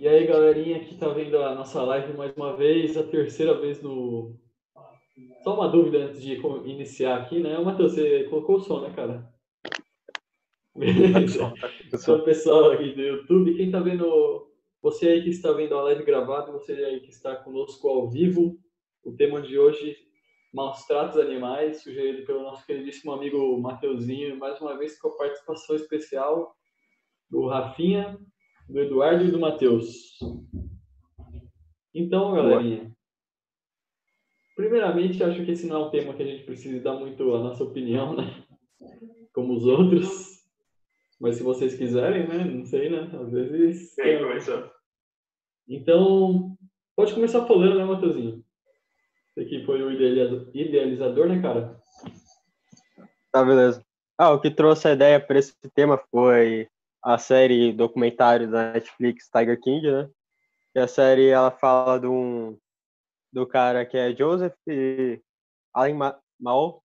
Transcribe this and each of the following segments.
E aí, galerinha que tá vendo a nossa live mais uma vez, a terceira vez no. Só uma dúvida antes de iniciar aqui, né? Matheus, você colocou o som, né, cara? Beleza. Então, pessoal aqui do YouTube, quem tá vendo. Você aí que está vendo a live gravada, você aí que está conosco ao vivo, o tema de hoje, maus tratos animais, sugerido pelo nosso queridíssimo amigo Mateuzinho, mais uma vez com a participação especial do Rafinha do Eduardo e do Matheus. Então, galerinha, primeiramente, acho que esse não é um tema que a gente precisa dar muito a nossa opinião, né? Como os outros. Mas se vocês quiserem, né? Não sei, né? Às vezes. Quem começar? Então, pode começar falando, né, Matheusinho? Você que foi o idealizador, né, cara? Tá, beleza. Ah, o que trouxe a ideia para esse tema foi a série documentário da Netflix Tiger King, né? E a série ela fala de um do cara que é Joseph Allen Mal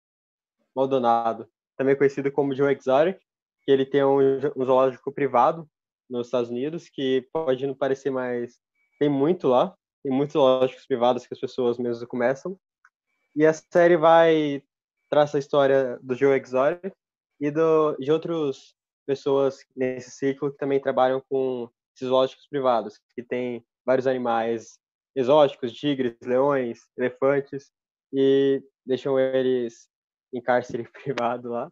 Maldonado, também conhecido como Joe Exotic, que ele tem um, um zoológico privado nos Estados Unidos, que pode não parecer mais tem muito lá, tem muitos zoológicos privados que as pessoas mesmo começam. E a série vai traça a história do Joe Exotic e do, de outros pessoas nesse ciclo que também trabalham com zoológicos privados, que tem vários animais exóticos, tigres, leões, elefantes, e deixam eles em cárcere privado lá.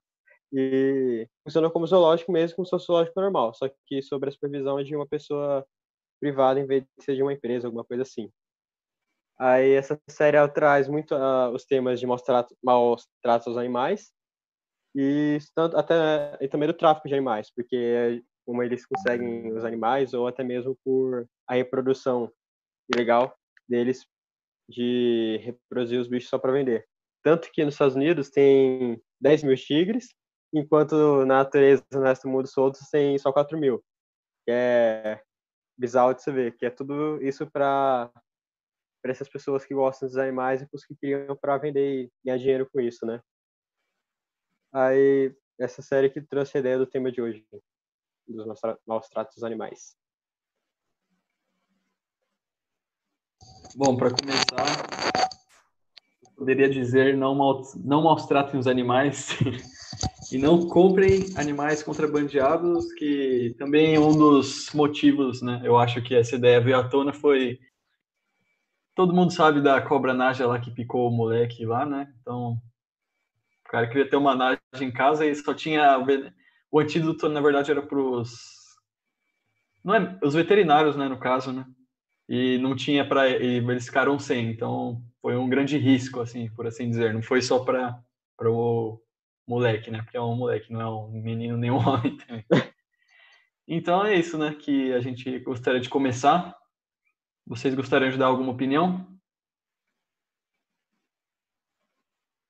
E funciona como zoológico mesmo, como zoológico normal, só que sobre a supervisão de uma pessoa privada em vez de ser de uma empresa, alguma coisa assim. Aí essa série traz muito uh, os temas de maus tratos aos animais, e até e também do tráfico de animais, porque como eles conseguem os animais ou até mesmo por a reprodução ilegal deles de reproduzir os bichos só para vender. Tanto que nos Estados Unidos tem 10 mil tigres, enquanto na natureza, no resto do mundo soltos, tem só 4 mil. Que é bizarro de você ver, que é tudo isso para para essas pessoas que gostam dos animais e que criam para vender e ganhar dinheiro com isso, né? Aí, essa série que trouxe a ideia do tema de hoje, dos maus tratos animais. Bom, para começar, poderia dizer não, mal, não maus tratem os animais e não comprem animais contrabandeados, que também é um dos motivos, né? Eu acho que essa ideia veio à tona foi todo mundo sabe da cobra naja lá que picou o moleque lá, né? Então cara queria ter uma Naja em casa e só tinha. O antídoto, na verdade, era para os. Não é, os veterinários, né, no caso, né? E não tinha para. Eles ficaram sem. Então, foi um grande risco, assim, por assim dizer. Não foi só para o moleque, né? Porque é um moleque, não é um menino nem um homem também. Então é isso, né? Que a gente gostaria de começar. Vocês gostariam de dar alguma opinião?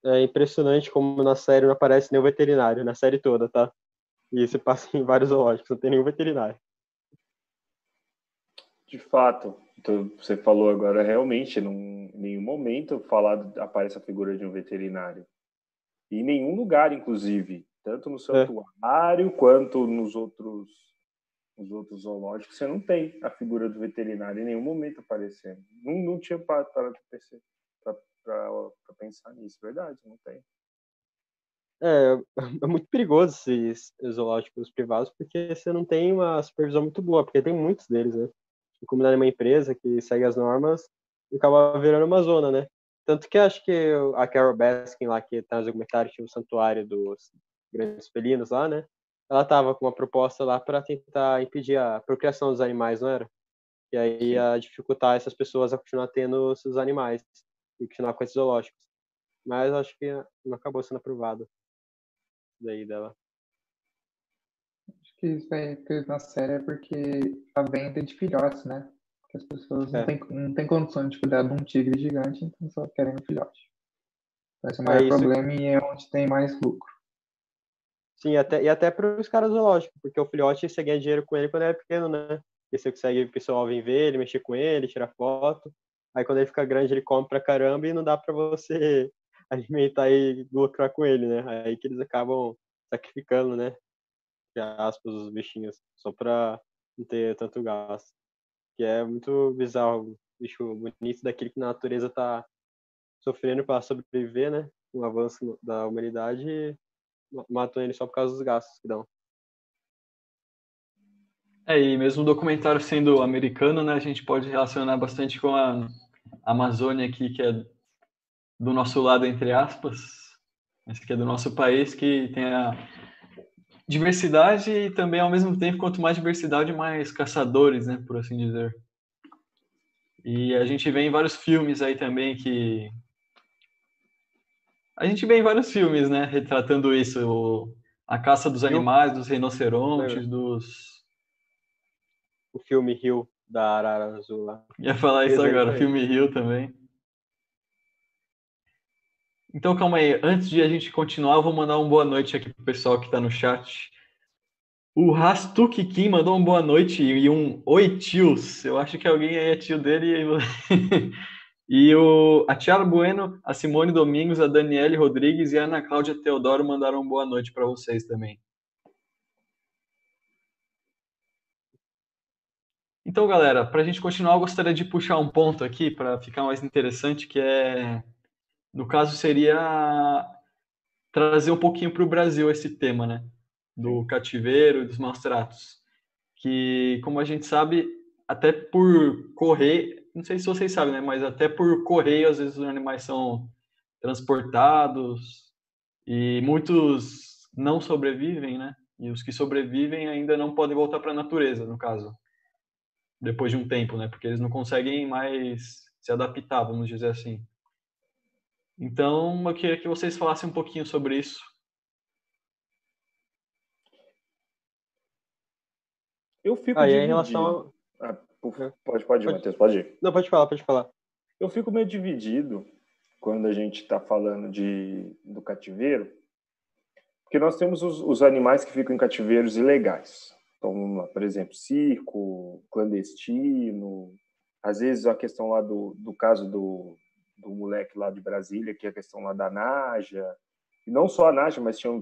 É impressionante como na série não aparece nenhum veterinário, na série toda, tá? E isso passa em vários zoológicos, não tem nenhum veterinário. De fato, então, você falou agora, realmente, em nenhum momento falado, aparece a figura de um veterinário. E em nenhum lugar, inclusive, tanto no santuário é. quanto nos outros, nos outros zoológicos, você não tem a figura do veterinário em nenhum momento aparecendo. Não, não tinha para acontecer para pensar nisso, verdade, não tem. É, é muito perigoso esses zoológicos privados, porque você não tem uma supervisão muito boa, porque tem muitos deles, né? E como é uma empresa que segue as normas, acaba virando uma zona, né? Tanto que acho que a Carol Baskin lá, que tá no documentário, tinha o santuário dos grandes felinos lá, né? Ela tava com uma proposta lá para tentar impedir a procriação dos animais, não era? E aí ia dificultar essas pessoas a continuar tendo seus animais e continuar com esses zoológicos. Mas acho que não acabou sendo aprovado daí dela. Acho que isso aí fez na série é porque a venda de filhotes, né? Porque as pessoas é. não, têm, não têm condições de cuidar de um tigre gigante, então só querem um filhote. Esse é o maior é problema e é onde tem mais lucro. Sim, até, e até para os caras zoológicos, porque o filhote você ganha dinheiro com ele quando é pequeno, né? E você consegue, o pessoal vir ver ele, mexer com ele, tirar foto. Aí quando ele fica grande, ele come pra caramba e não dá pra você alimentar e lucrar com ele, né? Aí que eles acabam sacrificando, né? De aspas, os bichinhos, só pra não ter tanto gasto. que é muito bizarro, bicho bonito daquele que na natureza tá sofrendo para sobreviver, né? Um avanço da humanidade matam ele só por causa dos gastos que dão. É, e mesmo o documentário sendo americano, né, a gente pode relacionar bastante com a Amazônia aqui, que é do nosso lado, entre aspas, mas que é do nosso país, que tem a diversidade e também, ao mesmo tempo, quanto mais diversidade, mais caçadores, né, por assim dizer. E a gente vê em vários filmes aí também que... A gente vê em vários filmes, né, retratando isso, o... a caça dos animais, dos rinocerontes, dos o filme Rio da Arara Azul lá. Ia falar isso agora, filme Rio também. Então, calma aí. Antes de a gente continuar, eu vou mandar uma boa noite aqui pro pessoal que está no chat. O Rastuk Kim mandou uma boa noite e um Oi, tios. Eu acho que alguém aí é tio dele. e o, a Tiara Bueno, a Simone Domingos, a Daniele Rodrigues e a Ana Cláudia Teodoro mandaram uma boa noite para vocês também. Então, galera, para a gente continuar, eu gostaria de puxar um ponto aqui para ficar mais interessante, que é, no caso, seria trazer um pouquinho para o Brasil esse tema, né? Do cativeiro e dos maus tratos. Que, como a gente sabe, até por correr, não sei se vocês sabem, né? Mas até por correio, às vezes os animais são transportados e muitos não sobrevivem, né? E os que sobrevivem ainda não podem voltar para a natureza, no caso depois de um tempo, né? Porque eles não conseguem mais se adaptar, vamos dizer assim. Então, eu queria que vocês falassem um pouquinho sobre isso. Eu fico Aí, em relação ah, pode, pode ir, Matheus, pode ir. Não, pode falar, pode falar. Eu fico meio dividido quando a gente está falando de, do cativeiro, porque nós temos os, os animais que ficam em cativeiros ilegais. Então, por exemplo, circo, clandestino, às vezes a questão lá do, do caso do, do moleque lá de Brasília, que é a questão lá da Naja, e não só a Naja, mas tinha,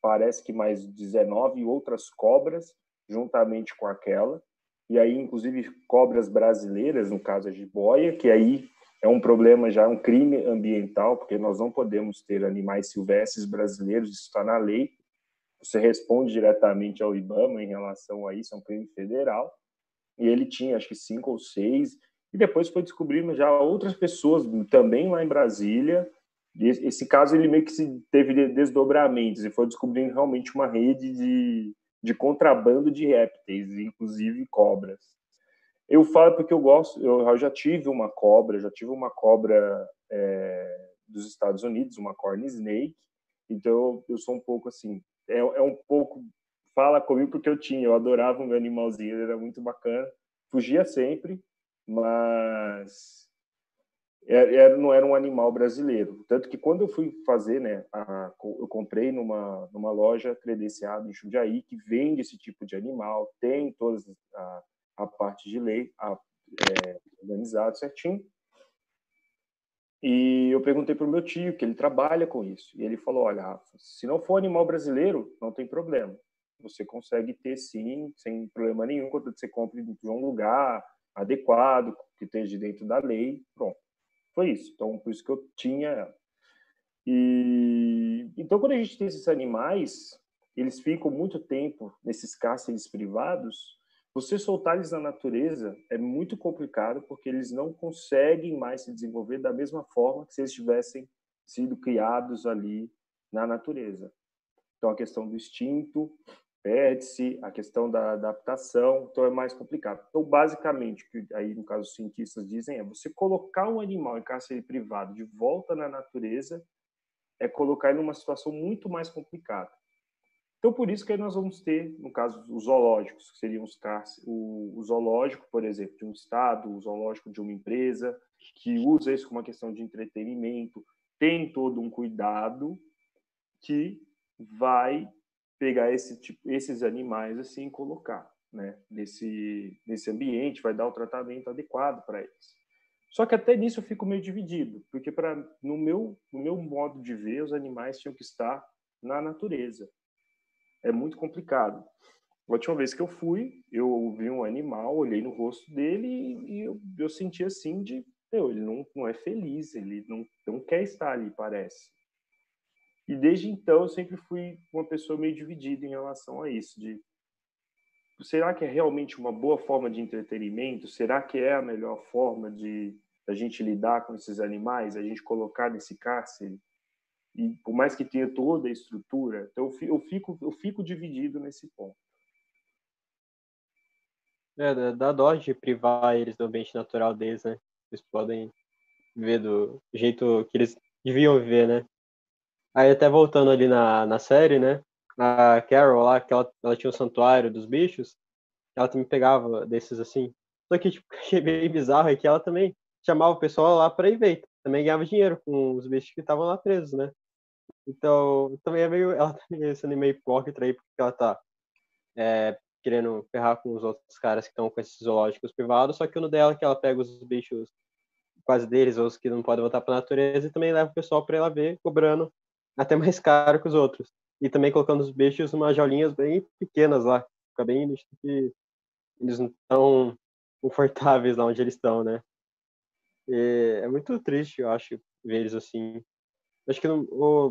parece que mais 19 outras cobras, juntamente com aquela, e aí, inclusive, cobras brasileiras, no caso a jiboia, que aí é um problema já, um crime ambiental, porque nós não podemos ter animais silvestres brasileiros, isso está na lei, você responde diretamente ao IBAMA em relação a isso, é um crime federal. E ele tinha, acho que cinco ou seis, e depois foi descobrindo já outras pessoas também lá em Brasília. Esse caso ele meio que se teve desdobramentos e foi descobrindo realmente uma rede de, de contrabando de répteis, inclusive cobras. Eu falo porque eu gosto, eu já tive uma cobra, já tive uma cobra é, dos Estados Unidos, uma corn snake, então eu sou um pouco assim, é, é um pouco fala comigo porque eu tinha, eu adorava o meu animalzinho, ele era muito bacana, fugia sempre, mas era, não era um animal brasileiro. Tanto que quando eu fui fazer, né, a, eu comprei numa, numa loja credenciada em Jundiaí que vende esse tipo de animal, tem toda a, a parte de lei a, é, organizado certinho. E eu perguntei para o meu tio, que ele trabalha com isso. E ele falou: Olha, Rafa, se não for animal brasileiro, não tem problema. Você consegue ter sim, sem problema nenhum, quando você compra de um lugar adequado, que esteja dentro da lei. Pronto. Foi isso. Então, por isso que eu tinha. E então, quando a gente tem esses animais, eles ficam muito tempo nesses cárceres privados você soltar eles na natureza é muito complicado porque eles não conseguem mais se desenvolver da mesma forma que se eles tivessem sido criados ali na natureza. Então, a questão do instinto perde-se, a questão da adaptação, então é mais complicado. Então, basicamente, o que aí no caso os cientistas dizem é você colocar um animal em cárcere privado de volta na natureza é colocar ele numa situação muito mais complicada. Então, por isso que aí nós vamos ter, no caso, os zoológicos, que seriam os o, o zoológico, por exemplo, de um estado, o zoológico de uma empresa, que usa isso como uma questão de entretenimento, tem todo um cuidado que vai pegar esse tipo, esses animais assim e colocar né, nesse, nesse ambiente, vai dar o tratamento adequado para eles. Só que até nisso eu fico meio dividido, porque para no meu, no meu modo de ver, os animais tinham que estar na natureza é muito complicado. A última vez que eu fui, eu vi um animal, olhei no rosto dele e eu, eu senti assim de, meu, ele não, não é feliz, ele não, não quer estar ali, parece. E desde então eu sempre fui uma pessoa meio dividida em relação a isso, de será que é realmente uma boa forma de entretenimento? Será que é a melhor forma de a gente lidar com esses animais, a gente colocar nesse cárcere? E por mais que tenha toda a estrutura, então eu fico eu fico dividido nesse ponto. É, dá dó de privar eles do ambiente natural deles, né? Eles podem viver do jeito que eles deviam viver, né? Aí até voltando ali na, na série, né? A Carol lá, que ela, ela tinha um santuário dos bichos, ela também pegava desses assim. Só que, tipo, achei bem bizarro é que ela também chamava o pessoal lá para ir ver. Também ganhava dinheiro com os bichos que estavam lá presos, né? Então, também é meio. Ela também é sendo meio hipócrita aí, porque ela tá é, querendo ferrar com os outros caras que estão com esses zoológicos privados, só que no dela que ela pega os bichos quase deles, ou os que não podem voltar para a natureza, e também leva o pessoal para ela ver, cobrando até mais caro que os outros. E também colocando os bichos em umas jaulinhas bem pequenas lá. Fica bem nítido que eles não estão confortáveis lá onde eles estão, né? E é muito triste, eu acho, ver eles assim. Acho que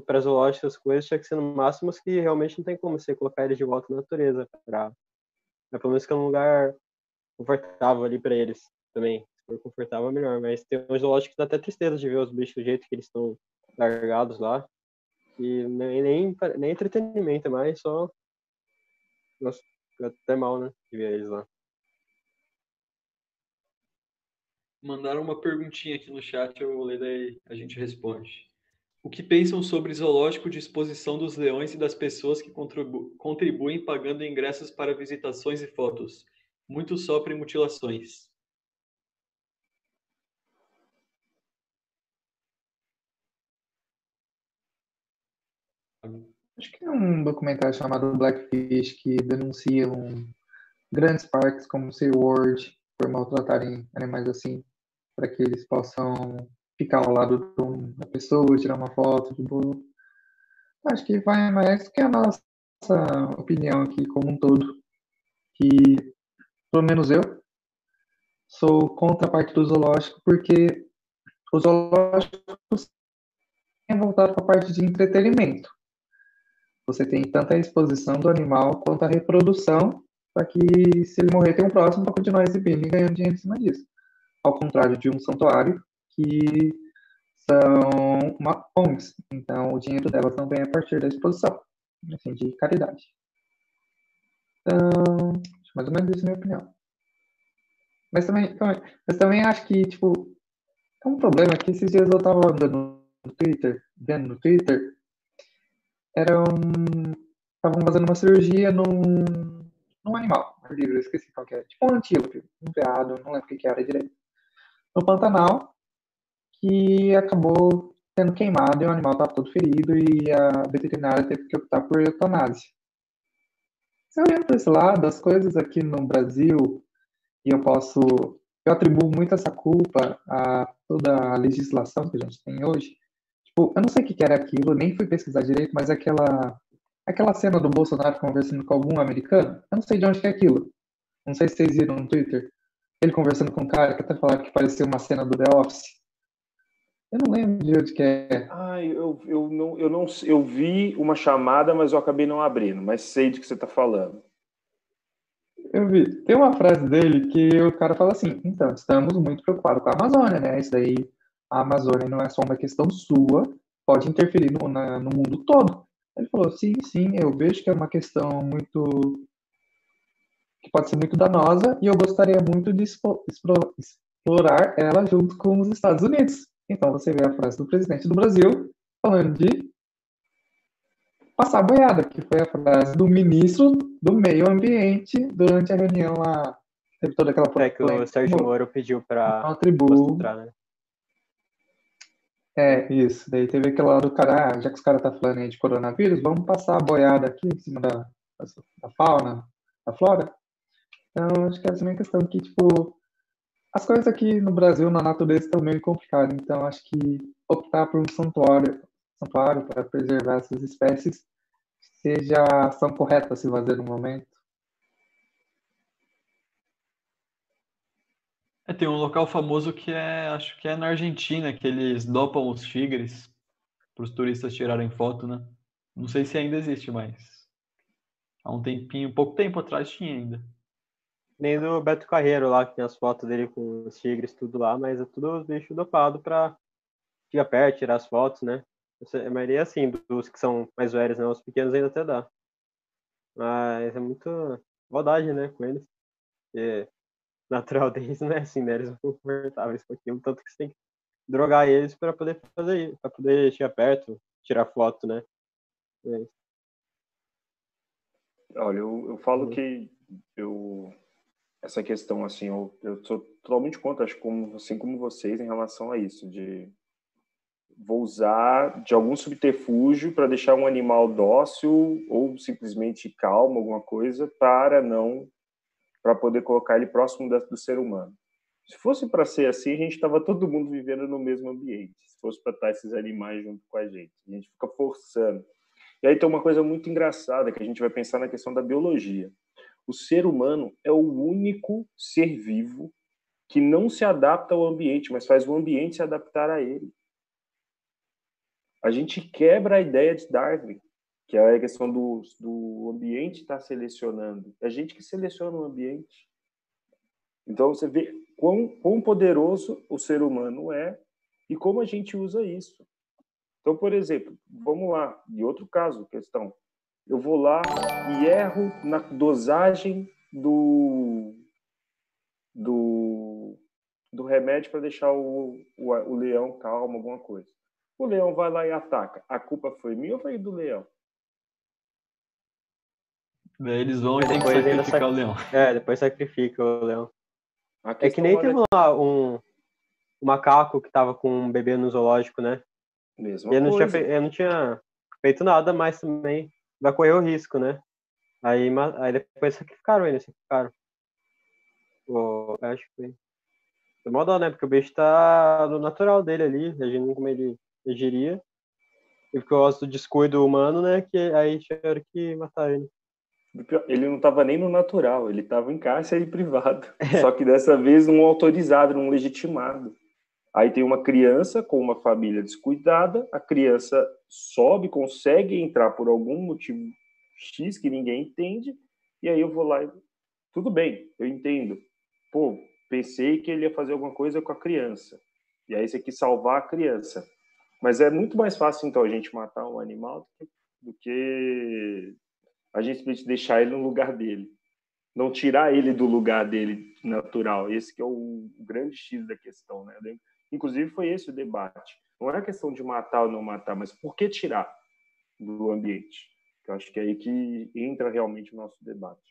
para zoológico essas coisas tinha que ser no máximo que realmente não tem como você colocar eles de volta na natureza para pelo menos ficar num lugar confortável ali para eles também. Se for confortável, melhor. Mas tem uns zoológicos que dá até tristeza de ver os bichos do jeito que eles estão largados lá. E nem, nem, nem entretenimento, é mais só. Nossa, até mal, né? De ver eles lá. Mandaram uma perguntinha aqui no chat, eu vou ler daí a gente responde. O que pensam sobre zoológico de exposição dos leões e das pessoas que contribu contribuem pagando ingressos para visitações e fotos? Muitos sofrem mutilações. Acho que é um documentário chamado Blackfish que denunciam grandes parques como SeaWorld por maltratarem animais assim, para que eles possam ficar ao lado da pessoa, tirar uma foto de boa. Acho que vai mais que a nossa opinião aqui como um todo. Que, pelo menos eu, sou contra a parte do zoológico, porque o zoológico é voltado para a parte de entretenimento. Você tem tanto a exposição do animal quanto a reprodução, para que, se ele morrer, tem um próximo para continuar exibindo e ganhando dinheiro em cima disso. Ao contrário de um santuário, que são uma ONGs, então o dinheiro delas não vem a partir da exposição, assim, de caridade. Então, mais ou menos isso é a minha opinião. Mas também, também, mas também acho que, tipo, é um problema que esses dias eu tava andando no Twitter, vendo no Twitter, eram, estavam fazendo uma cirurgia num, num animal, um livro, eu esqueci qual que era, tipo um antílope, um veado, não lembro o que, que era direito. No Pantanal, que acabou sendo queimado e o animal estava todo ferido e a veterinária teve que optar por eutanásia. Se olhando para esse lado, as coisas aqui no Brasil, e eu posso, eu atribuo muito essa culpa a toda a legislação que a gente tem hoje. Tipo, eu não sei o que era aquilo, nem fui pesquisar direito, mas aquela aquela cena do Bolsonaro conversando com algum americano, eu não sei de onde que é aquilo. Não sei se vocês viram no Twitter. Ele conversando com um cara que até falaram que parecia uma cena do The Office. Eu não lembro de onde que é. Ah, eu, eu, não, eu não eu vi uma chamada, mas eu acabei não abrindo, mas sei de que você está falando. Eu vi. Tem uma frase dele que o cara fala assim: então, estamos muito preocupados com a Amazônia, né? Isso daí, a Amazônia não é só uma questão sua, pode interferir no, na, no mundo todo. Ele falou: sim, sim, eu vejo que é uma questão muito. que pode ser muito danosa e eu gostaria muito de explorar ela junto com os Estados Unidos. Então você vê a frase do presidente do Brasil falando de passar a boiada, que foi a frase do ministro do Meio Ambiente durante a reunião lá. Teve toda aquela É que o Sérgio Moro pediu para mostrar, né? É, isso. Daí teve aquele lá do cara, ah, já que os caras tá falando aí de coronavírus, vamos passar a boiada aqui em cima da, da fauna, da flora. Então, acho que é uma questão que, tipo, as coisas aqui no Brasil, na natureza, estão meio complicadas. Então, acho que optar por um santuário, santuário para preservar essas espécies seja a ação correta a se fazer no momento. É, tem um local famoso que é, acho que é na Argentina, que eles dopam os tigres para os turistas tirarem foto, né? Não sei se ainda existe, mas há um tempinho, pouco tempo atrás tinha ainda. Nem do Beto Carreiro lá, que tem as fotos dele com os tigres, tudo lá, mas é tudo os bichos dopados para chegar perto, tirar as fotos, né? A maioria é assim, dos que são mais velhos, né? Os pequenos ainda até dá. Mas é muito maldade, né, com eles. Porque natural deles não é assim, né? Eles são confortáveis com aquilo, tanto que você tem que drogar eles para poder fazer isso, para poder chegar perto, tirar foto, né? É. Olha, eu, eu falo uhum. que eu essa questão assim, eu, eu sou totalmente contra, acho como assim como vocês em relação a isso de vou usar de algum subterfúgio para deixar um animal dócil ou simplesmente calmo, alguma coisa, para não para poder colocar ele próximo do ser humano. Se fosse para ser assim, a gente estava todo mundo vivendo no mesmo ambiente. Se fosse para estar esses animais junto com a gente, a gente fica forçando. E aí tem uma coisa muito engraçada que a gente vai pensar na questão da biologia. O ser humano é o único ser vivo que não se adapta ao ambiente, mas faz o ambiente se adaptar a ele. A gente quebra a ideia de Darwin que é a questão do, do ambiente estar tá selecionando. É a gente que seleciona o ambiente. Então você vê quão, quão poderoso o ser humano é e como a gente usa isso. Então, por exemplo, vamos lá, de outro caso, questão. Eu vou lá e erro na dosagem do, do, do remédio para deixar o, o, o leão calmo, alguma coisa. O leão vai lá e ataca. A culpa foi minha ou foi do leão? Daí eles vão e tem que sacrificar sac... o leão. É, depois sacrifica o leão. É que nem teve lá um, um macaco que tava com um bebê no zoológico, né? Mesma ele não, tinha ele não tinha feito nada, mas também vai correr o risco, né? Aí, aí depois sacrificaram ele, sacrificaram. O... Acho que foi. Foi mó dó, né? Porque o bicho tá no natural dele ali, agindo como ele agiria. E por causa do descuido humano, né? Que aí tiveram que matar ele. Ele não estava nem no natural, ele estava em cárcere privado. É. Só que dessa vez não autorizado, não legitimado. Aí tem uma criança com uma família descuidada, a criança sobe, consegue entrar por algum motivo X que ninguém entende, e aí eu vou lá e. Tudo bem, eu entendo. Pô, pensei que ele ia fazer alguma coisa com a criança. E aí você quis salvar a criança. Mas é muito mais fácil, então, a gente matar um animal do que a gente deixar ele no lugar dele, não tirar ele do lugar dele natural. Esse que é o grande X da questão, né? Inclusive foi esse o debate. Não é questão de matar ou não matar, mas por que tirar do ambiente? Eu acho que é aí que entra realmente o nosso debate.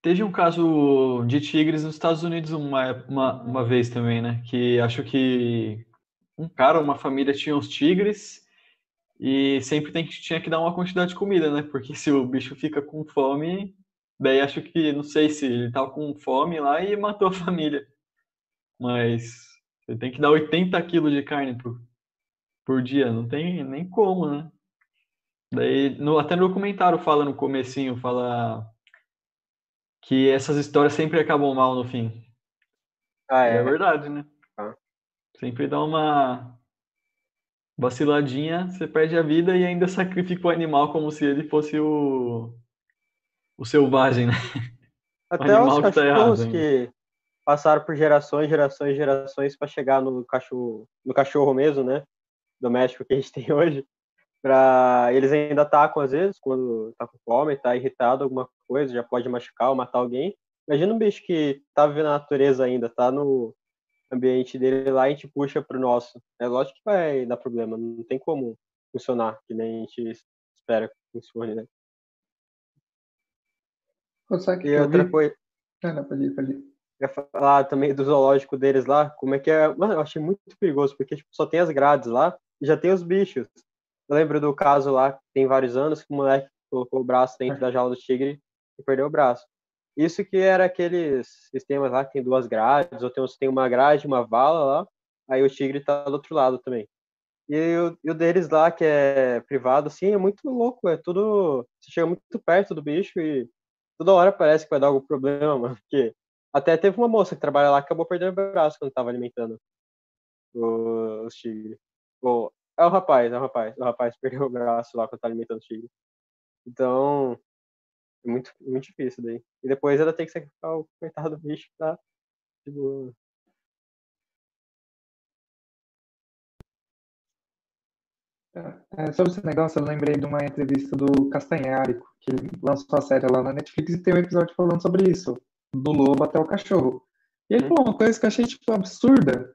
Teve um caso de tigres nos Estados Unidos uma, uma, uma vez também, né? Que acho que um cara, uma família tinha uns tigres e sempre tem tinha que dar uma quantidade de comida, né? Porque se o bicho fica com fome, daí acho que, não sei se ele tava com fome lá e matou a família. Mas você tem que dar 80 quilos de carne por, por dia, não tem nem como, né? Daí, no, até no documentário fala no comecinho, fala que essas histórias sempre acabam mal no fim. Ah, é? é verdade, né? Ah. Sempre dá uma vaciladinha, você perde a vida e ainda sacrifica o animal como se ele fosse o, o selvagem, né? Até os tá cachorros que, que passaram por gerações, gerações, gerações para chegar no cachorro, no cachorro mesmo, né? Doméstico que a gente tem hoje. Pra... Eles ainda atacam às vezes, quando tá com fome, tá irritado, alguma coisa, já pode machucar ou matar alguém. Imagina um bicho que tá vivendo na natureza ainda, tá no, ambiente dele lá e a gente puxa para o nosso. É lógico que vai dar problema, não tem como funcionar que nem a gente espera que funcione, né? que e outra vi... coisa. Ah, não, pode ir, pode ir. Eu falar também do zoológico deles lá, como é que é. Mano, eu achei muito perigoso, porque tipo, só tem as grades lá e já tem os bichos. Eu lembro do caso lá, tem vários anos, que o moleque colocou o braço dentro da jaula do tigre e perdeu o braço. Isso que era aqueles sistemas lá que tem duas grades, ou tem, tem uma grade, uma vala lá, aí o tigre tá do outro lado também. E o, e o deles lá, que é privado, assim, é muito louco, é tudo... Você chega muito perto do bicho e toda hora parece que vai dar algum problema, mano. Porque até teve uma moça que trabalha lá que acabou perdendo o braço quando tava alimentando os tigres. É o rapaz, é o rapaz. O rapaz perdeu o braço lá quando tá alimentando os tigres. Então, é muito, muito difícil daí. E depois ela tem que sacrificar o coitado do bicho que tá, tipo, É, sobre esse negócio, eu lembrei de uma entrevista do Castanhari, que lançou a série lá na Netflix e tem um episódio falando sobre isso, do lobo até o cachorro. E ele falou uma coisa que eu achei tipo, absurda,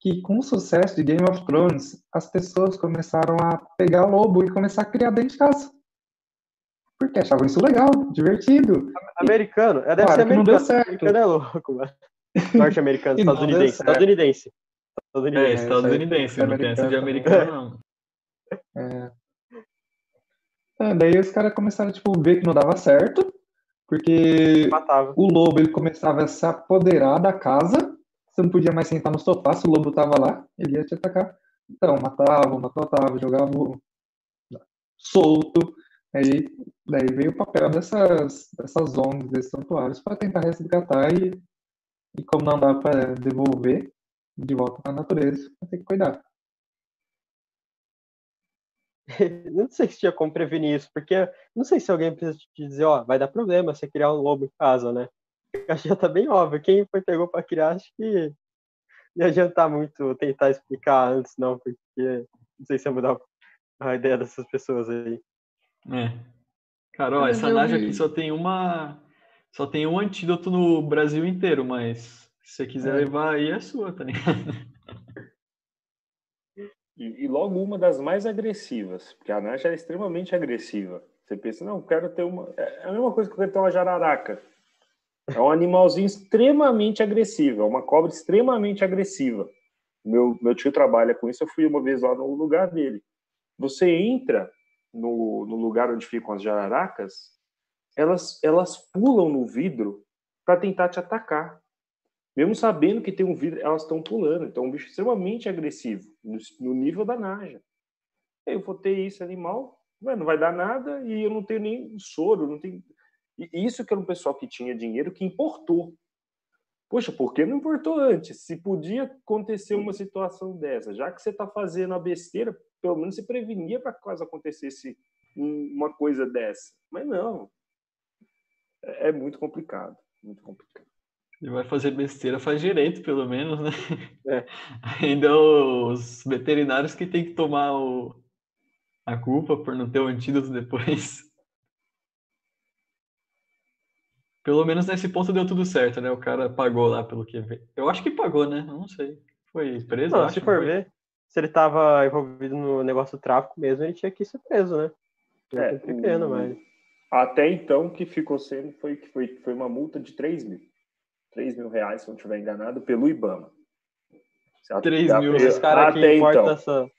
que com o sucesso de Game of Thrones, as pessoas começaram a pegar lobo e começar a criar dentro de casa. Porque achavam isso legal, divertido. Americano, é, deve Claro ser americano. não deu certo. Americano é louco, mano. Norte-americano, estadunidense. certo. Estadunidense. É, Estadunidense. estadunidense, não tem essa de americano, não. É, daí os caras começaram tipo, ver que não dava certo, porque Matava. o lobo ele começava a se apoderar da casa, você não podia mais sentar no sofá, se o lobo tava lá, ele ia te atacar. Então, matava, matava, jogava solto. Aí, daí veio o papel dessas, dessas ONGs, desses santuários, para tentar resgatar e, e como não dá para devolver de volta para a natureza, ter que cuidar. Não sei se tinha como prevenir isso, porque não sei se alguém precisa te dizer, ó, vai dar problema você criar um lobo em casa, né? Acho que já tá bem óbvio. Quem foi pegou pra criar, acho que não ia adiantar muito tentar explicar antes, não, porque não sei se ia mudar a ideia dessas pessoas aí. É. Cara, ó, Mas essa vi- aqui só tem uma. Só tem um antídoto no Brasil inteiro, mas se você quiser É. levar aí é sua, tá ligado? E, e logo uma das mais agressivas, porque a Naja é extremamente agressiva. Você pensa, não, quero ter uma. É a mesma coisa que eu quero ter uma jararaca. É um animalzinho extremamente agressivo, é uma cobra extremamente agressiva. Meu, meu tio trabalha com isso, eu fui uma vez lá no lugar dele. Você entra no, no lugar onde ficam as jararacas, elas, elas pulam no vidro para tentar te atacar. Mesmo sabendo que tem um vidro, elas estão pulando. Então, um bicho extremamente agressivo, no, nível da Naja. Eu vou ter esse animal, não vai dar nada e eu não tenho nem soro, não tenho. E isso que era um pessoal que tinha dinheiro que importou. Poxa, por que não importou antes? Se podia acontecer uma situação dessa, já que você está fazendo a besteira, pelo menos se prevenia para caso acontecesse um- uma coisa dessa. Mas não. É é muito complicado. Muito complicado. E vai fazer besteira, faz direito, pelo menos, né? É. Ainda os veterinários que tem que tomar o... a culpa por não ter o antídoto depois. Pelo menos nesse ponto deu tudo certo, né? O cara pagou lá pelo que veio. Eu acho que pagou, né? Eu não sei. Foi preso? Não, acho, se for foi? ver, se ele tava envolvido no negócio do tráfico mesmo, ele tinha que ser preso, né? É, pequeno, o- mas. Até então, o que ficou sendo foi que foi, foi uma multa de 3 mil. 3 mil reais, se eu não estiver enganado, pelo IBAMA. Se 3 até- mil, Esse cara que até importa então. essa.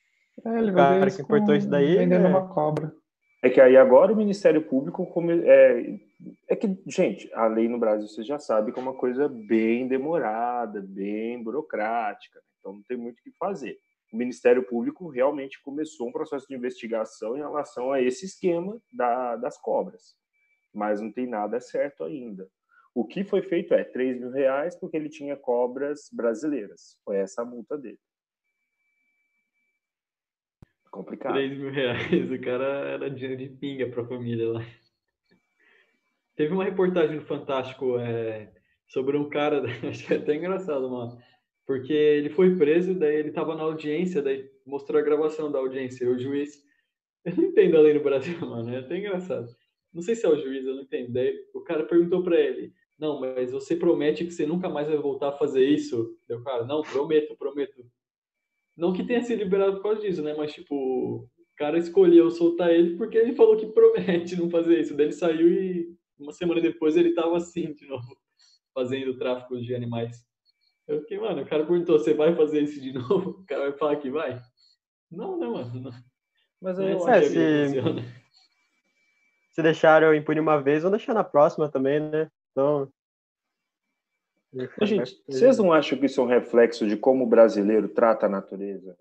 É, ele O vai cara que importou com- isso daí, vendendo é- uma cobra. É que aí agora o Ministério Público come- é, é que, gente, a lei no Brasil você já sabe que é uma coisa bem demorada, bem burocrática, então não tem muito o que fazer. O Ministério Público realmente começou um processo de investigação em relação a esse esquema da- das cobras, mas não tem nada certo ainda. O que foi feito é 3 mil reais porque ele tinha cobras brasileiras. Foi essa a multa dele. Complicado. 3 mil reais, o cara era dinheiro de pinga pra família lá. Teve uma reportagem no Fantástico é, sobre um cara, achei até engraçado, mano, porque ele foi preso, daí ele tava na audiência, daí mostrou a gravação da audiência, e o juiz, eu não entendo a lei no Brasil, mano, é até engraçado. Não sei se é o juiz, eu não entendo. Daí o cara perguntou pra ele, não, mas você promete que você nunca mais vai voltar a fazer isso? O cara, não, prometo, prometo. Não que tenha sido liberado por causa disso, né? Mas, tipo, o cara escolheu soltar ele porque ele falou que promete não fazer isso. Daí ele saiu e uma semana depois ele tava assim, de novo, fazendo tráfico de animais. Eu fiquei, mano, o cara perguntou, você vai fazer isso de novo? O cara vai falar que vai? Não, né, mano? Não, Mas não é eu assim acho que se- funciona. Se deixaram impune uma vez, vão deixar na próxima também, né? Então. Gente, vocês não acham que isso é um reflexo de como o brasileiro trata a natureza?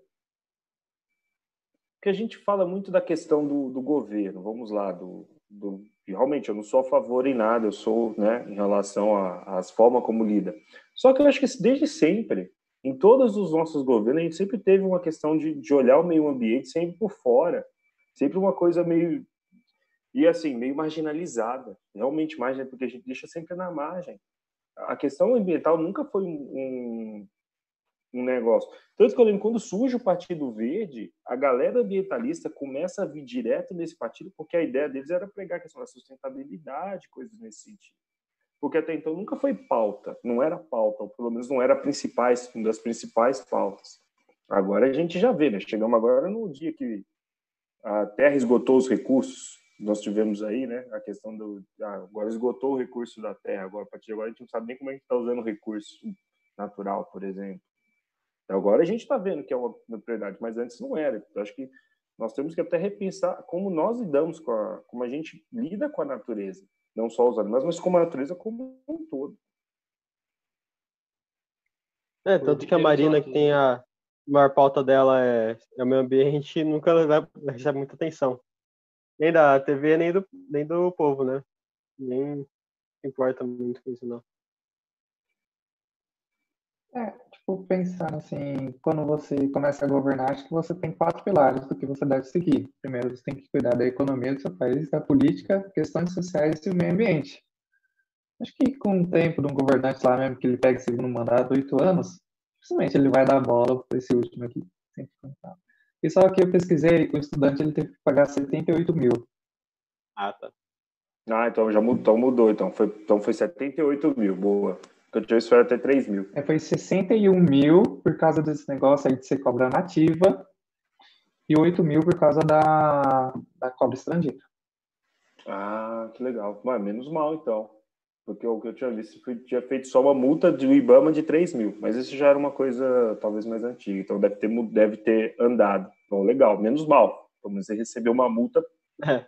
Porque a gente fala muito da questão do, do governo, vamos lá, do, do realmente, eu não sou a favor em nada, eu sou, né, em relação às formas como lida. Só que eu acho que desde sempre, em todos os nossos governos, a gente sempre teve uma questão de, de olhar o meio ambiente sempre por fora, sempre uma coisa meio e assim meio marginalizada, realmente margem porque a gente deixa sempre na margem. A questão ambiental nunca foi um, um negócio. Tanto que eu lembro, quando surge o Partido Verde, a galera ambientalista começa a vir direto nesse partido, porque a ideia deles era pregar a questão da sustentabilidade, coisas nesse sentido. Porque até então nunca foi pauta, não era pauta, ou pelo menos não era principais, uma das principais pautas. Agora a gente já vê, né? Chegamos agora no dia que a Terra esgotou os recursos. Nós tivemos aí, né, a questão do. Ah, agora esgotou o recurso da Terra, agora a partir de agora a gente não sabe nem como é que está usando o recurso natural, por exemplo. Agora a gente está vendo que é uma, prioridade, mas antes não era. Eu acho que nós temos que até repensar como nós lidamos com a, como a gente lida com a natureza, não só os animais, mas como a natureza como um todo. É, tanto que a Marina, que tem a maior pauta dela é, é o meio ambiente, nunca recebe muita atenção. Nem da TV, nem do, nem do povo, né? Nem importa muito com isso, não. É, tipo, pensando assim, quando você começa a governar, acho que você tem quatro pilares do que você deve seguir. Primeiro, você tem que cuidar da economia do seu país, da política, questões sociais e o meio ambiente. Acho que com o tempo de um governante lá mesmo, que ele pega segundo mandato, oito anos, dificilmente ele vai dar bola para esse último aqui. E só que eu pesquisei, o estudante ele teve que pagar 78 mil. Ah, tá. Ah, então já mudou, então mudou. Então foi, então foi 78 mil, boa. Eu tinha isso até 3 mil. É, foi 61 mil por causa desse negócio aí de ser cobra nativa e 8 mil por causa da, da cobra estrangeira. Ah, que legal. Mas menos mal, então. Porque o que eu tinha visto foi tinha feito só uma multa do IBAMA de 3 mil. Mas isso já era uma coisa talvez mais antiga. Então deve ter, deve ter andado. Então, legal. Menos mal. Pelo menos você recebeu uma multa é.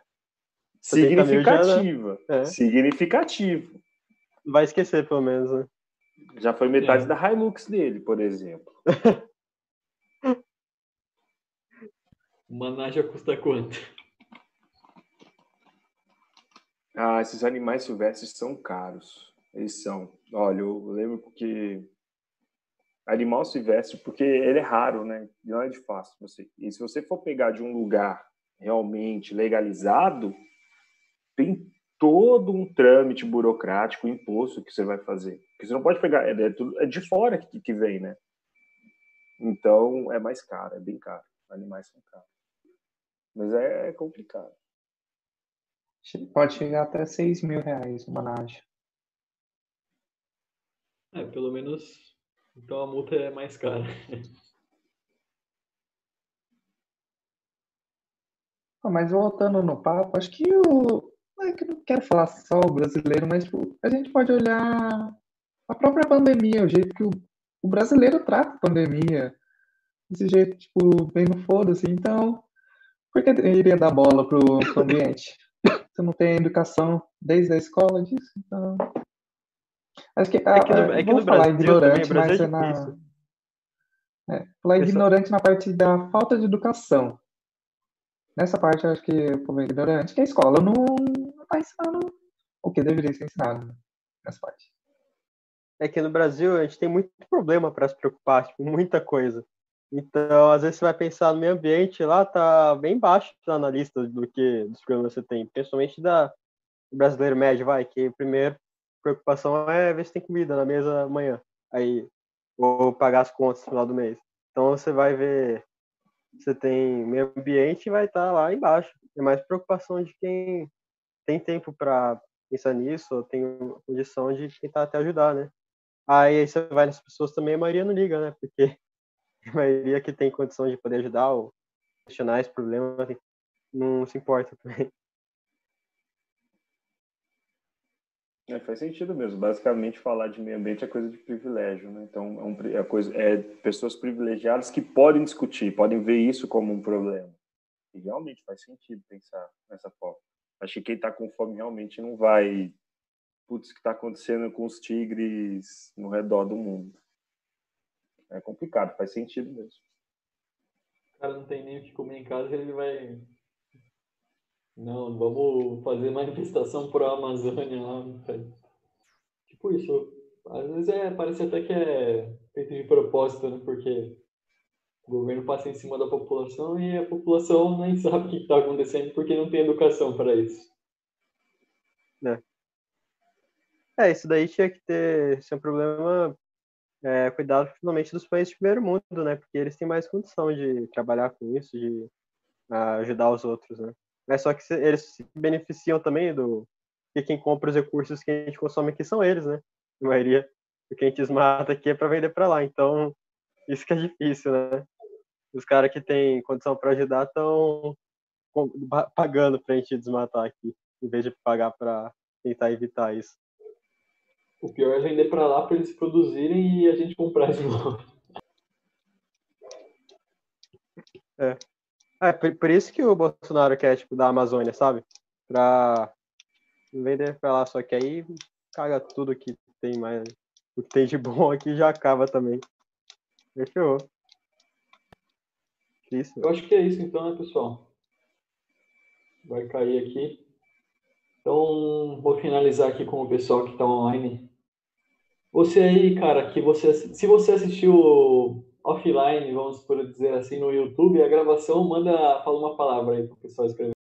significativa. Já, né? é. Significativa. Vai esquecer, pelo menos, né? Já foi metade é. da Hilux dele, por exemplo. Uma naja custa quanto? Ah, esses animais silvestres são caros. Eles são. Olha, eu lembro que animal silvestre, porque ele é raro, né? Não é de fácil você. E se você for pegar de um lugar realmente legalizado, tem todo um trâmite burocrático, imposto que você vai fazer. Porque você não pode pegar, é, é, é de fora que, que vem, né? Então é mais caro, é bem caro. Animais são caros. Mas é, é complicado. Pode chegar até 6 mil reais uma laje. É, pelo menos. Então a multa é mais cara. Mas voltando no papo, acho que o, é que não quero falar só o brasileiro, mas a gente pode olhar a própria pandemia, o jeito que o, o brasileiro trata a pandemia, desse jeito, tipo, bem no foda-se. Então, por que iria dar bola pro, pro ambiente? Você não tem educação desde a escola disso? Então. Acho que, é que no, é que no falar Brasil ignorante, também, mas é, é na. É, falar ignorante na parte da falta de educação. Nessa parte, eu acho que o povo é ignorante, que a escola não está ensinando o que deveria ser ensinado nessa parte. É que no Brasil a gente tem muito problema para se preocupar, tipo, muita coisa. Então, às vezes você vai pensar no meio ambiente, lá tá bem baixo na lista do que dos problemas que você tem, principalmente da brasileiro médio, vai, que a primeira preocupação é ver se tem comida na mesa amanhã, aí ou pagar as contas no final do mês. Então você vai ver você tem meio ambiente vai estar tá lá embaixo. É mais preocupação de quem tem tempo para pensar nisso, ou tem condição de tentar até ajudar, né? Aí você vai nas pessoas também, a maioria não liga, né? Porque a maioria que tem condição de poder ajudar ou questionar esse problema não se importa também. É, faz sentido mesmo. Basicamente, falar de meio ambiente é coisa de privilégio, né? Então, é, um, é, coisa, é pessoas privilegiadas que podem discutir, podem ver isso como um problema. E realmente faz sentido pensar nessa forma. Acho que quem está com fome realmente não vai. Putz, o que está acontecendo com os tigres no redor do mundo? É complicado, faz sentido mesmo. O cara não tem nem o que comer em casa, ele vai Não, vamos fazer manifestação pro Amazônia lá. Tipo isso. Às vezes é, parece até que é feito de propósito, né? Porque o governo passa em cima da população e a população nem sabe o que está acontecendo porque não tem educação para isso. É. é, isso daí tinha que ter ser um problema é, cuidado finalmente dos países de primeiro mundo, né? Porque eles têm mais condição de trabalhar com isso, de uh, ajudar os outros, né? É só que eles se beneficiam também do que quem compra os recursos que a gente consome aqui são eles, né? A maioria do que a gente desmata aqui é para vender para lá. Então, isso que é difícil, né? Os caras que têm condição para ajudar estão pagando para a gente desmatar aqui, em vez de pagar para tentar evitar isso. O pior é vender para lá para eles produzirem e a gente comprar de novo. É. É, por, por, isso que o Bolsonaro quer, tipo, da Amazônia, sabe? Pra vender pra lá, só que aí caga tudo que tem mais. O que tem de bom aqui já acaba também. Fechou. Isso. Eu acho que é isso então, né, pessoal? Vai cair aqui. Então, vou finalizar aqui com o pessoal que está online. Você aí, cara, que você, se você assistiu offline, vamos por dizer assim, no YouTube, a gravação manda, fala uma palavra aí para o pessoal escrever.